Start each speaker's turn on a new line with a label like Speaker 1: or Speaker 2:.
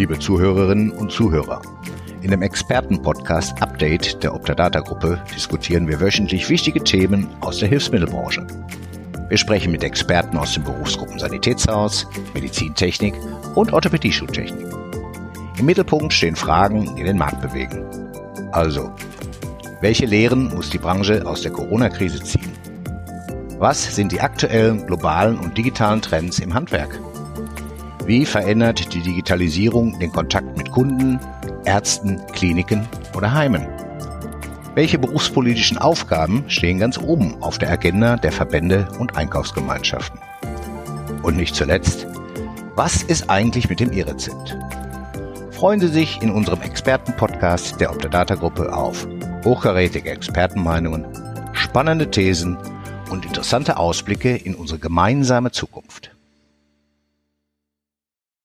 Speaker 1: liebe Zuhörerinnen und Zuhörer. In dem Expertenpodcast Update der Optadata Gruppe diskutieren wir wöchentlich wichtige Themen aus der Hilfsmittelbranche. Wir sprechen mit Experten aus den Berufsgruppen Sanitätshaus, Medizintechnik und Orthopädie-Schuhtechnik. Im Mittelpunkt stehen Fragen, die den Markt bewegen. Also, welche Lehren muss die Branche aus der Corona-Krise ziehen? Was sind die aktuellen globalen und digitalen Trends im Handwerk? Wie verändert die Digitalisierung den Kontakt mit Kunden, Ärzten, Kliniken oder Heimen? Welche berufspolitischen Aufgaben stehen ganz oben auf der Agenda der Verbände und Einkaufsgemeinschaften? Und nicht zuletzt, was ist eigentlich mit dem E-Rezept? Freuen Sie sich in unserem Expertenpodcast der Optadata Gruppe auf hochkarätige Expertenmeinungen, spannende Thesen und interessante Ausblicke in unsere gemeinsame Zukunft.